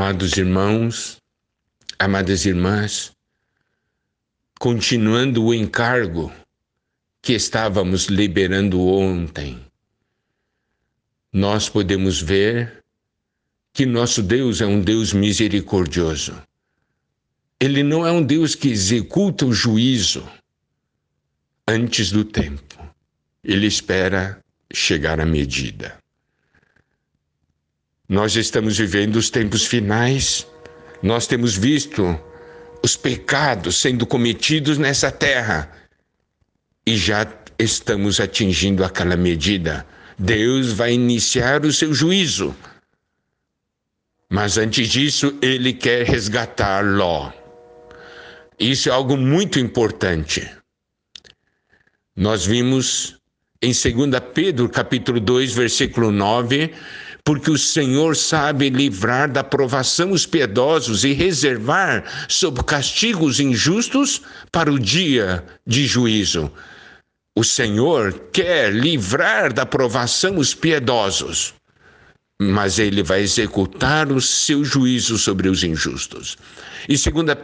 Amados irmãos, amadas irmãs, continuando o encargo que estávamos liberando ontem, nós podemos ver que nosso Deus é um Deus misericordioso. Ele não é um Deus que executa o juízo antes do tempo. Ele espera chegar à medida. Nós estamos vivendo os tempos finais. Nós temos visto os pecados sendo cometidos nessa terra e já estamos atingindo aquela medida. Deus vai iniciar o seu juízo. Mas antes disso, ele quer resgatar Ló. Isso é algo muito importante. Nós vimos em 2 Pedro, capítulo 2, versículo 9, porque o Senhor sabe livrar da provação os piedosos e reservar sob castigos injustos para o dia de juízo. O Senhor quer livrar da provação os piedosos, mas ele vai executar o seu juízo sobre os injustos. E segunda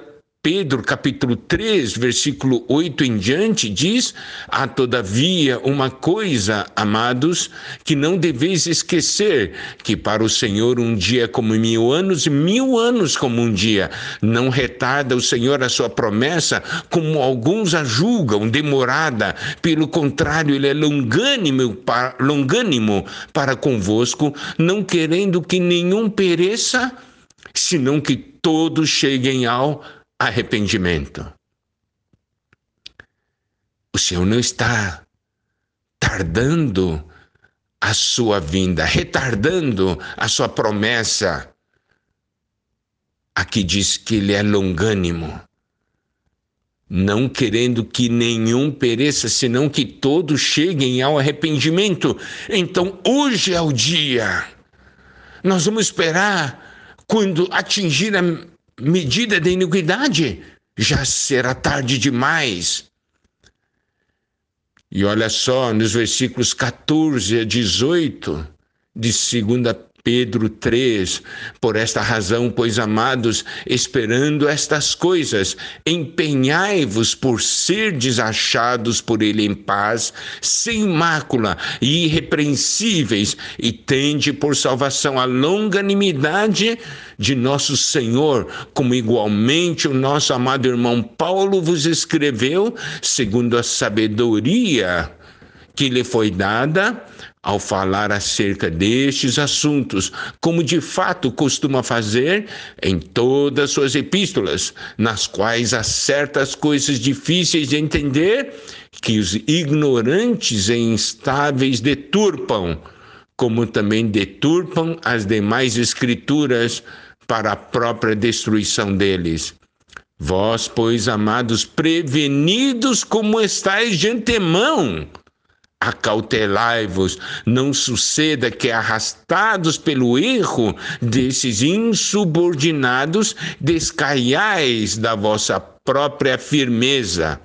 Pedro, capítulo 3, versículo 8 em diante, diz: Há todavia uma coisa, amados, que não deveis esquecer: que para o Senhor um dia é como mil anos, e mil anos como um dia. Não retarda o Senhor a sua promessa, como alguns a julgam, demorada. Pelo contrário, ele é longânimo, longânimo para convosco, não querendo que nenhum pereça, senão que todos cheguem ao arrependimento. O Senhor não está tardando a sua vinda, retardando a sua promessa. Aqui diz que ele é longânimo, não querendo que nenhum pereça, senão que todos cheguem ao arrependimento. Então, hoje é o dia. Nós vamos esperar quando atingir a medida de iniquidade, já será tarde demais. E olha só, nos versículos 14 a 18 de 2 Pedro 3. Por esta razão, pois amados, esperando estas coisas, empenhai-vos por ser desachados por ele em paz, sem mácula e irrepreensíveis, e tende por salvação a longanimidade de nosso Senhor, como igualmente o nosso amado irmão Paulo vos escreveu, segundo a sabedoria que lhe foi dada ao falar acerca destes assuntos, como de fato costuma fazer em todas suas epístolas, nas quais há certas coisas difíceis de entender que os ignorantes e instáveis deturpam, como também deturpam as demais escrituras para a própria destruição deles. Vós, pois, amados, prevenidos como estáis de antemão, Acautelai-vos, não suceda que, arrastados pelo erro desses insubordinados, descaiais da vossa própria firmeza.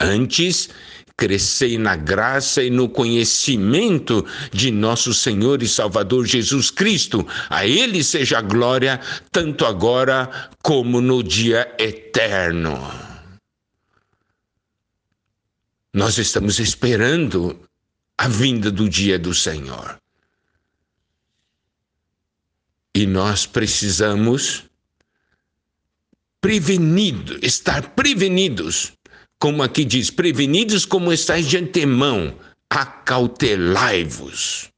Antes, crescei na graça e no conhecimento de nosso Senhor e Salvador Jesus Cristo. A Ele seja a glória, tanto agora como no dia eterno. Nós estamos esperando a vinda do dia do Senhor. E nós precisamos prevenido, estar prevenidos, como aqui diz, prevenidos como estáis de antemão, acautelai-vos.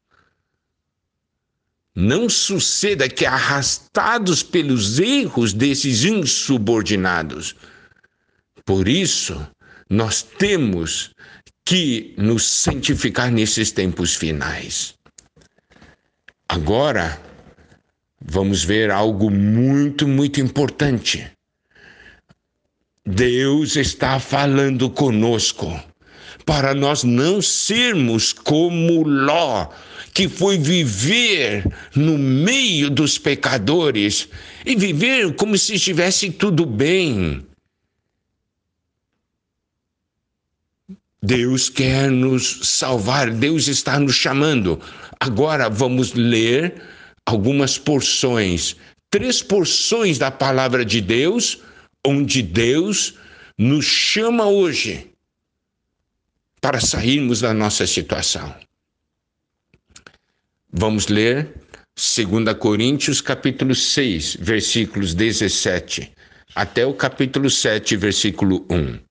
Não suceda que arrastados pelos erros desses insubordinados. Por isso, nós temos que nos santificar nesses tempos finais. Agora, vamos ver algo muito, muito importante. Deus está falando conosco para nós não sermos como Ló, que foi viver no meio dos pecadores e viver como se estivesse tudo bem. Deus quer nos salvar, Deus está nos chamando. Agora vamos ler algumas porções três porções da palavra de Deus, onde Deus nos chama hoje para sairmos da nossa situação. Vamos ler 2 Coríntios capítulo 6, versículos 17 até o capítulo 7, versículo 1.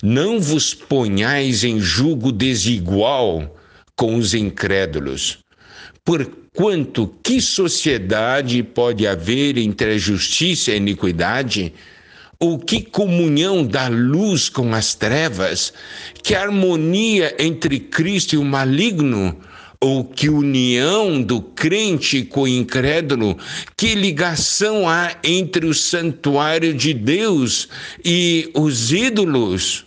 Não vos ponhais em julgo desigual com os incrédulos, porquanto que sociedade pode haver entre a justiça e a iniquidade? Ou que comunhão da luz com as trevas? Que harmonia entre Cristo e o maligno? Ou que união do crente com o incrédulo, que ligação há entre o santuário de Deus e os ídolos?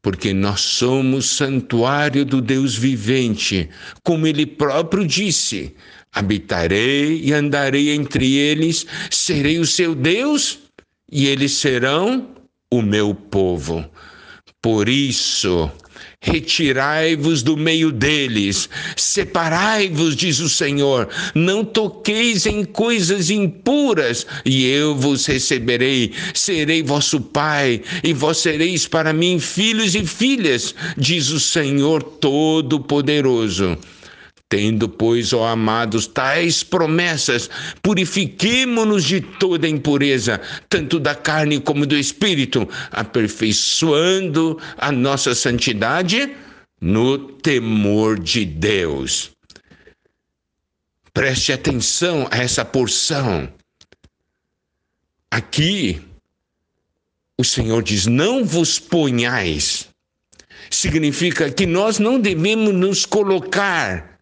Porque nós somos santuário do Deus vivente, como ele próprio disse: habitarei e andarei entre eles, serei o seu Deus e eles serão o meu povo. Por isso, Retirai-vos do meio deles, separai-vos, diz o Senhor, não toqueis em coisas impuras, e eu vos receberei, serei vosso Pai, e vós sereis para mim filhos e filhas, diz o Senhor Todo-Poderoso. Tendo, pois, ó amados, tais promessas, purifiquemo-nos de toda impureza, tanto da carne como do espírito, aperfeiçoando a nossa santidade no temor de Deus. Preste atenção a essa porção. Aqui, o Senhor diz: Não vos ponhais. Significa que nós não devemos nos colocar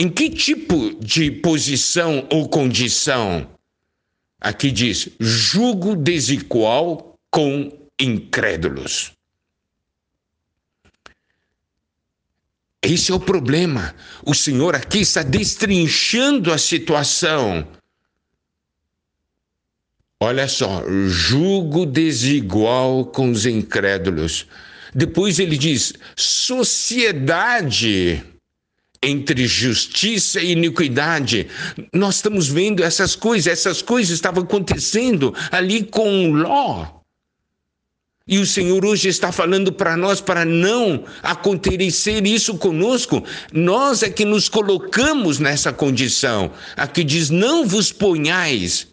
Em que tipo de posição ou condição? Aqui diz: julgo desigual com incrédulos. Esse é o problema. O Senhor aqui está destrinchando a situação. Olha só, julgo desigual com os incrédulos. Depois ele diz: sociedade entre justiça e iniquidade. Nós estamos vendo essas coisas, essas coisas estavam acontecendo ali com Ló. E o Senhor hoje está falando para nós para não acontecer isso conosco. Nós é que nos colocamos nessa condição. Aqui diz: não vos ponhais.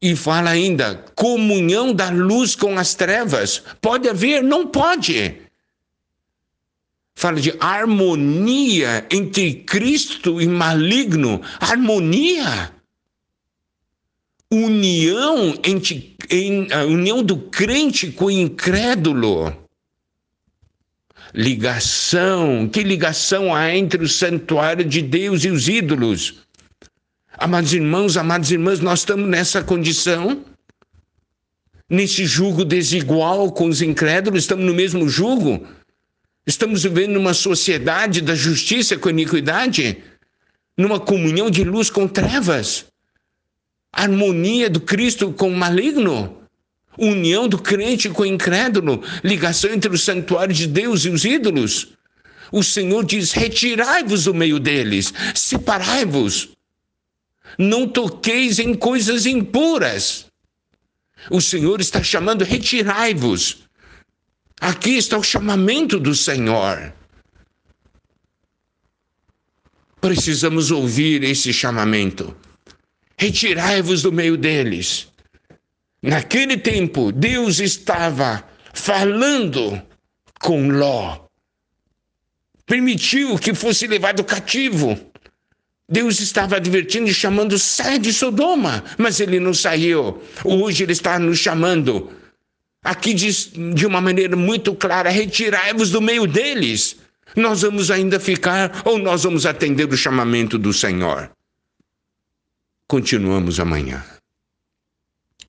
E fala ainda: comunhão da luz com as trevas. Pode haver? Não pode fala de harmonia entre Cristo e maligno. Harmonia. União entre em, a união do crente com o incrédulo. Ligação, que ligação há entre o santuário de Deus e os ídolos? Amados irmãos, amadas irmãs, nós estamos nessa condição, nesse jugo desigual com os incrédulos, estamos no mesmo jugo. Estamos vivendo numa sociedade da justiça com iniquidade, numa comunhão de luz com trevas, harmonia do Cristo com o maligno, união do crente com o incrédulo, ligação entre o santuário de Deus e os ídolos. O Senhor diz: retirai-vos do meio deles, separai-vos. Não toqueis em coisas impuras. O Senhor está chamando: retirai-vos. Aqui está o chamamento do Senhor. Precisamos ouvir esse chamamento. Retirai-vos do meio deles. Naquele tempo, Deus estava falando com Ló. Permitiu que fosse levado cativo. Deus estava advertindo e chamando, sai de Sodoma, mas ele não saiu. Hoje ele está nos chamando Aqui diz de uma maneira muito clara: retirai-vos do meio deles. Nós vamos ainda ficar ou nós vamos atender o chamamento do Senhor? Continuamos amanhã.